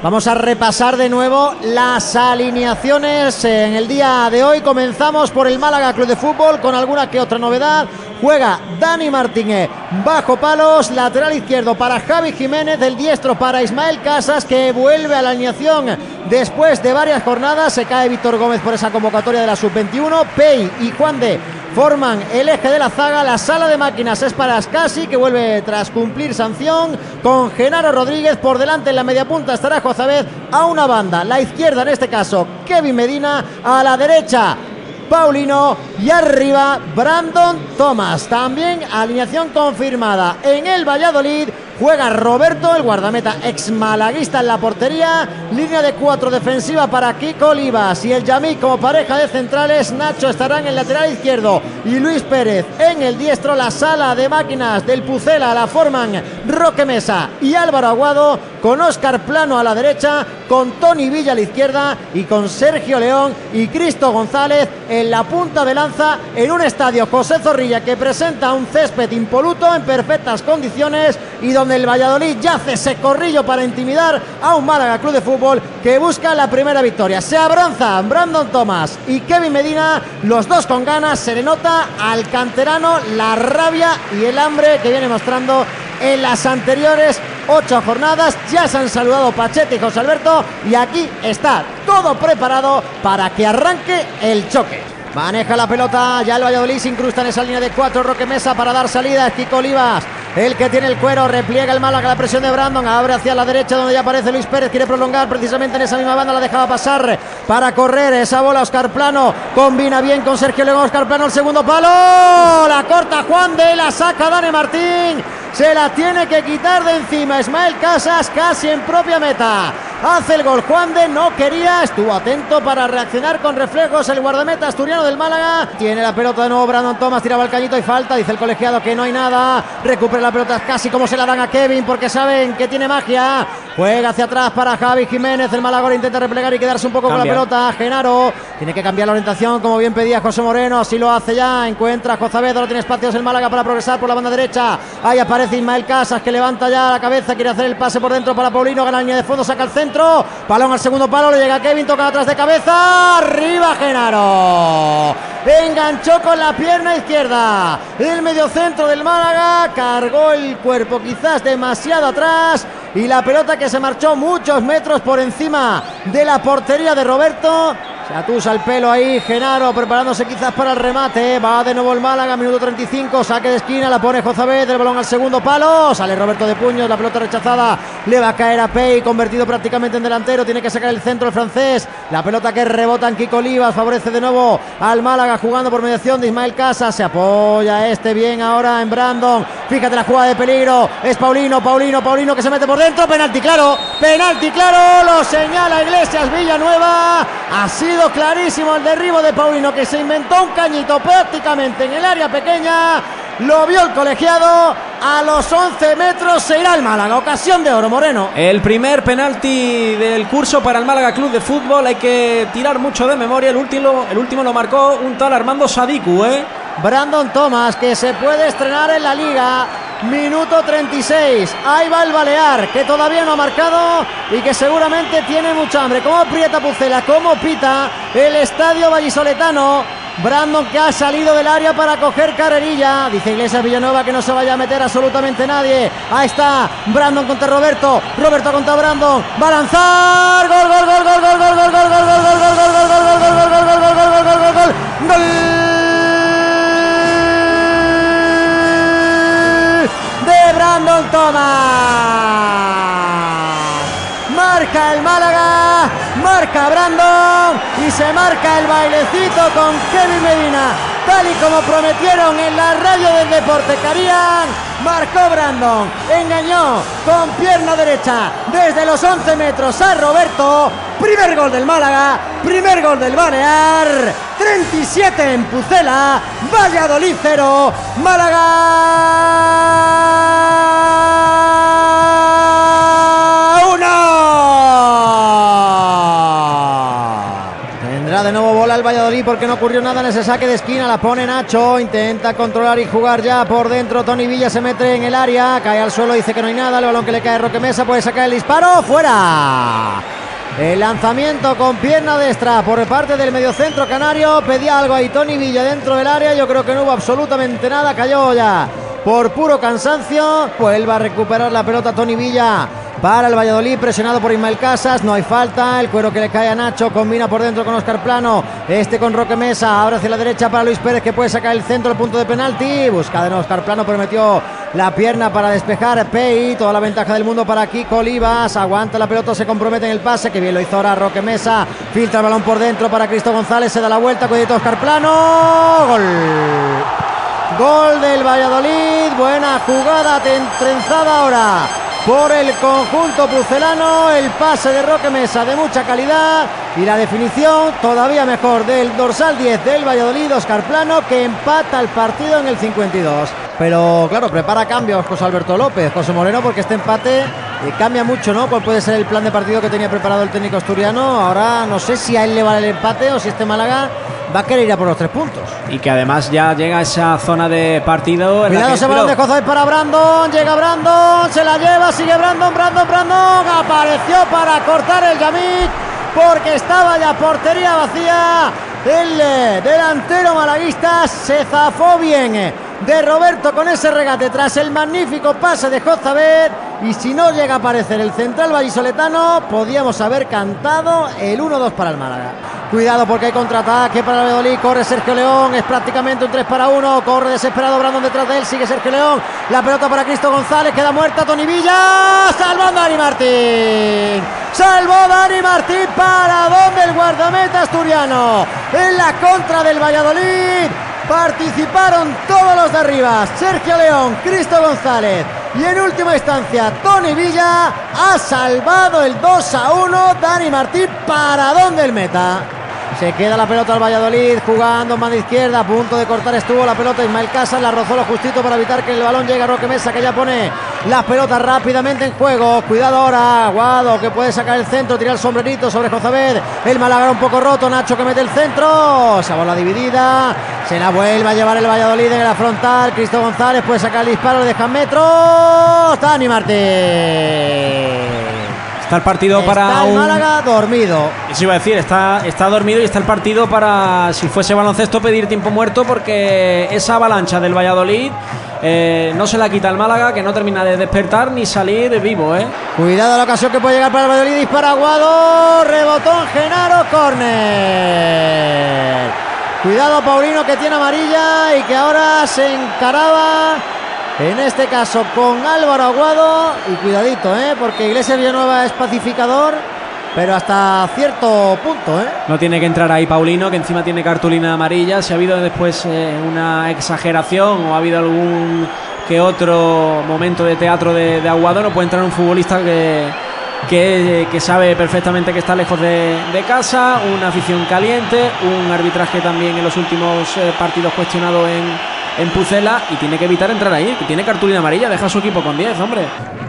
Vamos a repasar de nuevo las alineaciones en el día de hoy. Comenzamos por el Málaga Club de Fútbol con alguna que otra novedad. Juega Dani Martínez bajo palos, lateral izquierdo para Javi Jiménez, del diestro para Ismael Casas que vuelve a la alineación después de varias jornadas. Se cae Víctor Gómez por esa convocatoria de la sub-21. Pei y Juan de forman el eje de la zaga. La sala de máquinas es para Ascasi, que vuelve tras cumplir sanción. Con Genaro Rodríguez por delante en la media punta estará Jozabed a una banda. La izquierda, en este caso, Kevin Medina. A la derecha, Paulino y arriba Brandon Thomas. También alineación confirmada en el Valladolid. Juega Roberto, el guardameta ex malaguista en la portería. Línea de cuatro defensiva para Kiko Olivas y el Yamí como pareja de centrales. Nacho estará en el lateral izquierdo y Luis Pérez en el diestro. La sala de máquinas del Pucela la forman Roque Mesa y Álvaro Aguado con Oscar Plano a la derecha, con Tony Villa a la izquierda y con Sergio León y Cristo González en la punta de lanza en un estadio José Zorrilla que presenta un césped impoluto en perfectas condiciones y donde el Valladolid yace ese corrillo para intimidar a un Málaga Club de Fútbol que busca la primera victoria. Se abranzan Brandon Thomas y Kevin Medina, los dos con ganas, se le nota al canterano la rabia y el hambre que viene mostrando en las anteriores ocho jornadas. Ya se han saludado Pachete y José Alberto y aquí está todo preparado para que arranque el choque. Maneja la pelota, ya el Valladolid se incrusta en esa línea de cuatro, Roque Mesa para dar salida, es Kiko Olivas, el que tiene el cuero, repliega el Málaga, la presión de Brandon, abre hacia la derecha donde ya aparece Luis Pérez, quiere prolongar precisamente en esa misma banda, la dejaba pasar para correr esa bola Oscar Plano, combina bien con Sergio León, Oscar Plano el segundo palo, la corta Juan de la saca Dani Martín, se la tiene que quitar de encima Ismael Casas casi en propia meta. Hace el gol Juan de, no quería, estuvo atento para reaccionar con reflejos el guardameta asturiano del Málaga. Tiene la pelota de nuevo Brandon Thomas, tiraba el cañito y falta, dice el colegiado que no hay nada. Recupera la pelota casi como se la dan a Kevin porque saben que tiene magia. Juega hacia atrás para Javi Jiménez, el Málaga intenta replegar y quedarse un poco con la pelota. Genaro tiene que cambiar la orientación como bien pedía José Moreno, así lo hace ya. Encuentra a Jozavedo, no tiene espacios el Málaga para progresar por la banda derecha. Ahí aparece Ismael Casas que levanta ya la cabeza, quiere hacer el pase por dentro para Paulino, gana la línea de fondo, saca el centro. Balón al segundo palo, le llega Kevin, toca atrás de cabeza. Arriba Genaro. Enganchó con la pierna izquierda. El mediocentro del Málaga cargó el cuerpo quizás demasiado atrás. Y la pelota que se marchó muchos metros por encima de la portería de Roberto. Se atusa el pelo ahí, Genaro preparándose quizás para el remate. Va de nuevo el Málaga, minuto 35, saque de esquina, la pone Jozabed, el balón al segundo palo. Sale Roberto de Puños, la pelota rechazada. Le va a caer a Pei, convertido prácticamente en delantero. Tiene que sacar el centro el francés. La pelota que rebota en Kiko Olivas, favorece de nuevo al Málaga jugando por mediación de Ismael Casa. Se apoya este bien ahora en Brandon. Fíjate la jugada de peligro. Es Paulino, Paulino, Paulino que se mete por dentro. Penalti claro, penalti claro. Lo señala Iglesias Villanueva. Ha sido clarísimo el derribo de Paulino que se inventó un cañito prácticamente en el área pequeña. Lo vio el colegiado. A los 11 metros se irá el Málaga. Ocasión de oro, Moreno. El primer penalti del curso para el Málaga Club de Fútbol. Hay que tirar mucho de memoria. El último, el último lo marcó un tal Armando Sadiku, ¿eh? Brandon Thomas, que se puede estrenar en la liga. Minuto 36. Ahí va el Balear, que todavía no ha marcado y que seguramente tiene mucha hambre. Como aprieta Pucela, como pita el estadio vallisoletano. Brandon que ha salido del área para coger carrerilla. Dice Iglesias Villanueva que no se vaya a meter absolutamente nadie. Ahí está Brandon contra Roberto. Roberto contra Brandon. Va. Gol, gol, gol, gol, gol, gol, gol, gol, gol, gol, gol, gol, gol, gol, Thomas. Marca el Málaga, marca Brandon y se marca el bailecito con Kevin Medina. Tal y como prometieron en la radio del deporte Carían, marcó Brandon, engañó con pierna derecha desde los 11 metros a Roberto. Primer gol del Málaga, primer gol del Balear. 37 en Pucela, Valladolid 0, Málaga 1. Tendrá de nuevo bola el Valladolid porque no ocurrió nada en ese saque de esquina. La pone Nacho, intenta controlar y jugar ya por dentro. Tony Villa se mete en el área, cae al suelo, dice que no hay nada. El balón que le cae a Roque Mesa puede sacar el disparo. ¡Fuera! El lanzamiento con pierna destra por parte del mediocentro canario. Pedía algo ahí Tony Villa dentro del área. Yo creo que no hubo absolutamente nada. Cayó ya por puro cansancio. Vuelve a recuperar la pelota Tony Villa para el Valladolid, presionado por Ismael Casas, no hay falta, el cuero que le cae a Nacho, combina por dentro con Oscar Plano, este con Roque Mesa, ahora hacia la derecha para Luis Pérez que puede sacar el centro, el punto de penalti, busca de nuevo Oscar Plano, prometió la pierna para despejar Pei, toda la ventaja del mundo para Kiko Olivas, aguanta la pelota, se compromete en el pase, que bien lo hizo ahora Roque Mesa, filtra el balón por dentro para Cristo González, se da la vuelta, cuidado Oscar Plano, gol. Gol del Valladolid, buena jugada trenzada ahora por el conjunto pucelano. El pase de Roque Mesa de mucha calidad y la definición todavía mejor del dorsal 10 del Valladolid, Oscar Plano, que empata el partido en el 52. Pero claro, prepara cambios José Alberto López, José Moreno, porque este empate eh, cambia mucho, ¿no? ¿Cuál puede ser el plan de partido que tenía preparado el técnico asturiano? Ahora no sé si a él le vale el empate o si este Málaga va a querer ir a por los tres puntos. Y que además ya llega a esa zona de partido. Cuidado ese balón de José para Brandon. Llega Brandon, se la lleva, sigue Brandon, Brandon, Brandon. Apareció para cortar el Yamik porque estaba ya portería vacía. El eh, delantero malaguista se zafó bien de Roberto con ese regate tras el magnífico pase de Jozabet y si no llega a aparecer el central vallisoletano podíamos haber cantado el 1-2 para el Málaga. Cuidado porque hay contraataque para Valladolid. Corre Sergio León. Es prácticamente un 3 para 1. Corre desesperado Brandon detrás de él. Sigue Sergio León. La pelota para Cristo González. Queda muerta Tony Villa. A Dani Martín. Salvó Dani Martín. ¿Para dónde el guardameta asturiano? En la contra del Valladolid. Participaron todos los de arriba. Sergio León, Cristo González y en última instancia Tony Villa ha salvado el 2 a 1. Dani Martín para dónde el meta. Se queda la pelota al Valladolid jugando mano izquierda, a punto de cortar estuvo la pelota Ismael Casas, la rozó lo justito para evitar que el balón llegue a Roque Mesa que ya pone las pelotas rápidamente en juego. Cuidado ahora, Aguado que puede sacar el centro, tirar el sombrerito sobre Jozabed. El Málaga un poco roto, Nacho que mete el centro, esa bola dividida, se la vuelve a llevar el Valladolid en la frontal. Cristo González puede sacar el disparo, le dejan metros. Dani Martín. Está el partido para el Málaga dormido. Eso iba a decir, está, está dormido y está el partido para, si fuese baloncesto, pedir tiempo muerto porque esa avalancha del Valladolid eh, no se la quita el Málaga, que no termina de despertar ni salir vivo, ¿eh? Cuidado la ocasión que puede llegar para el Valladolid, dispara Aguado, rebotón Genaro, córner. Cuidado Paulino que tiene amarilla y que ahora se encaraba en este caso con Álvaro Aguado y cuidadito, ¿eh? porque Iglesias Villanueva es pacificador, pero hasta cierto punto. ¿eh? No tiene que entrar ahí Paulino, que encima tiene cartulina amarilla. Si ha habido después eh, una exageración o ha habido algún que otro momento de teatro de, Aguado, no puede entrar un futbolista que, que, sabe perfectamente que está lejos de, de, casa, una afición caliente, un arbitraje también en los últimos eh, partidos cuestionado en en Pucela y tiene que evitar entrar ahí, que tiene cartulina amarilla, deja su equipo con 10, hombre.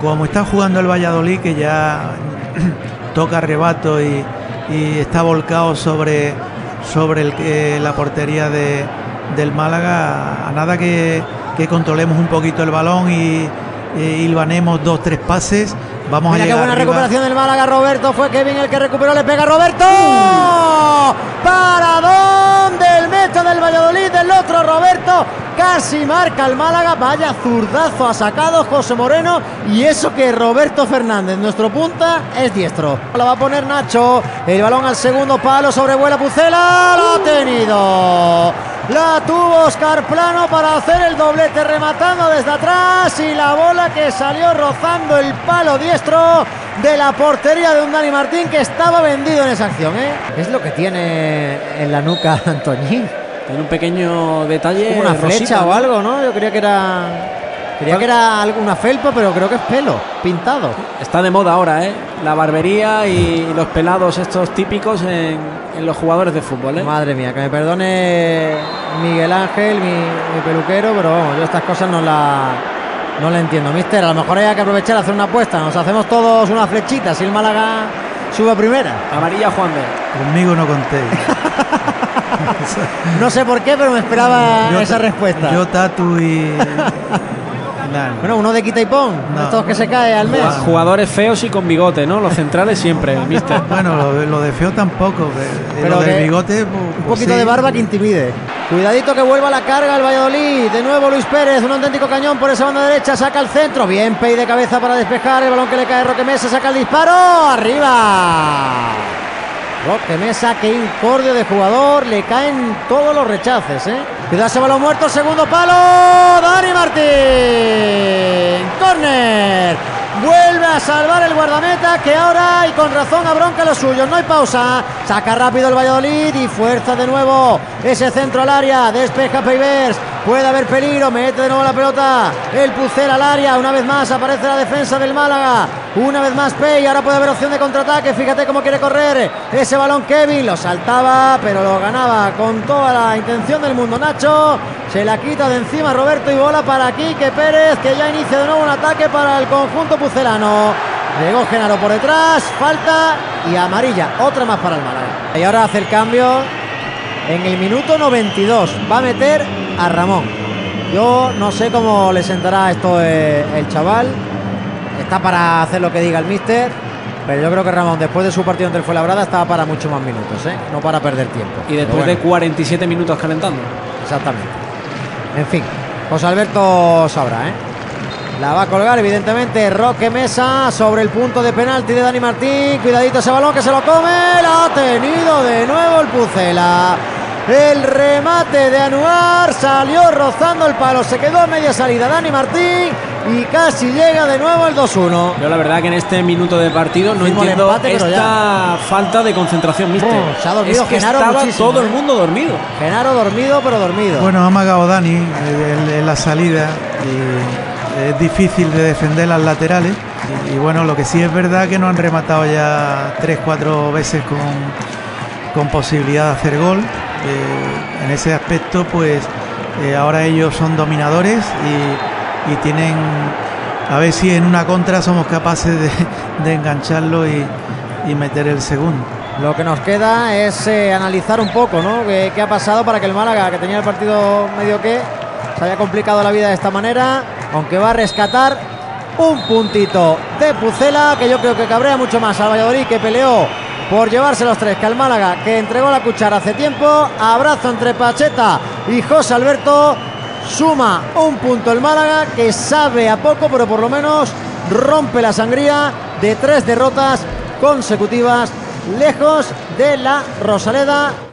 Como está jugando el Valladolid, que ya toca rebato y, está volcado sobre, sobre el, la portería de, del Málaga, a nada que, controlemos un poquito el balón y, hilvanemos dos, tres pases. Vamos a llegar qué buena recuperación del Málaga, Roberto. Fue Kevin el que recuperó, le pega Roberto. ¿Para dónde el meta del Valladolid? Del otro Roberto Casi marca el Málaga. Vaya zurdazo ha sacado José Moreno. Y eso que Roberto Fernández, nuestro punta, es diestro. La va a poner Nacho. El balón al segundo palo. Sobrevuela Pucela. Lo ha tenido. La tuvo Oscar Plano para hacer el doblete rematando desde atrás. Y la bola que salió rozando el palo diestro de la portería de un Dani Martín que estaba vendido en esa acción. ¿eh? Es lo que tiene en la nuca Antoñín. Tiene un pequeño detalle. una flecha o algo, ¿no? Yo creía que era. Creía que era alguna felpa, pero creo que es pelo, pintado. Está de moda ahora, ¿eh? La barbería y los pelados estos típicos en, los jugadores de fútbol, ¿eh? Madre mía, que me perdone Miguel Ángel, mi, peluquero, pero vamos, yo estas cosas no la, no la entiendo. Mister, a lo mejor hay que aprovechar a hacer una apuesta. Nos hacemos todos una flechita si el Málaga sube a primera. Amarilla Juan B. Conmigo no contéis. no sé por qué, pero me esperaba esa respuesta. Yo, Tatu y. Bueno, uno de quita y pon, No. estos que se cae al mes. Jugadores feos y con bigote, ¿no? Los centrales siempre, mister. Bueno, lo, de- lo de feo tampoco. Pero, Pero lo del bigote. pues- Un pues poquito sí. de barba que intimide. Cuidadito que vuelva la carga el Valladolid. De nuevo Luis Pérez, un auténtico cañón por esa banda derecha. Saca el centro. Bien, Pei de cabeza para despejar. El balón que le cae a Roque Mesa. Saca el disparo. ¡Arriba! Roque Mesa, qué incordio de jugador. Le caen todos los rechaces, ¿eh? Cuidado ese balón muerto. Segundo palo. Dani Martín. Corner. Vuelve a salvar el guardameta que ahora y con razón abronca los suyos. No hay pausa. Saca rápido el Valladolid y fuerza de nuevo ese centro al área. Despeja Peivers. Puede haber peligro. Mete de nuevo la pelota. El Pucel al área. Una vez más aparece la defensa del Málaga. Una vez más Pei. Ahora puede haber opción de contraataque. Fíjate cómo quiere correr. Ese balón Kevin lo saltaba, pero lo ganaba con toda la intención del mundo. Nacho se la quita de encima Roberto y bola para Quique Pérez, que ya inicia de nuevo un ataque para el conjunto pucelano. Llegó Genaro por detrás, falta y amarilla, otra más para el Málaga. Y ahora hace el cambio en el minuto 92. Va a meter a Ramón. Yo no sé cómo le sentará esto eh, el chaval. Está para hacer lo que diga el míster. Pero yo creo que Ramón, después de su partido ante el Fuenlabrada, estaba para mucho más minutos, ¿eh? no para perder tiempo. Y después de 47 minutos calentando. Exactamente. En fin, José Alberto sabrá, ¿eh? La va a colgar, evidentemente, Roque Mesa sobre el punto de penalti de Dani Martín. Cuidadito ese balón que se lo come. Lo ha tenido de nuevo el Pucela. El remate de Anuar salió rozando el palo. Se quedó a media salida Dani Martín y casi llega de nuevo el 2-1. Yo la verdad que en este minuto de partido no entiendo empate, esta falta de concentración, mister. Oh, se ha dormido es que Genaro estaba muchísimo, todo ¿eh? el mundo dormido. Genaro dormido, pero dormido. Bueno, ha amagado Dani eh, en, en la salida y es difícil de defender las laterales. Y, bueno, lo que sí es verdad que no han rematado ya tres, cuatro veces con, con posibilidad de hacer gol. Eh, en ese aspecto, pues eh, ahora ellos son dominadores y, y tienen. A ver si en una contra somos capaces de, de engancharlo y, y meter el segundo. Lo que nos queda es eh, analizar un poco, ¿no? ¿Qué, qué ha pasado para que el Málaga, que tenía el partido medio que, se haya complicado la vida de esta manera, aunque va a rescatar un puntito de Pucela, que yo creo que cabrea mucho más al Valladolid, que peleó por llevarse los tres, que al Málaga, que entregó la cuchara hace tiempo. Abrazo entre Pacheta y José Alberto. Suma un punto el Málaga, que sabe a poco, pero por lo menos rompe la sangría de tres derrotas consecutivas lejos de la Rosaleda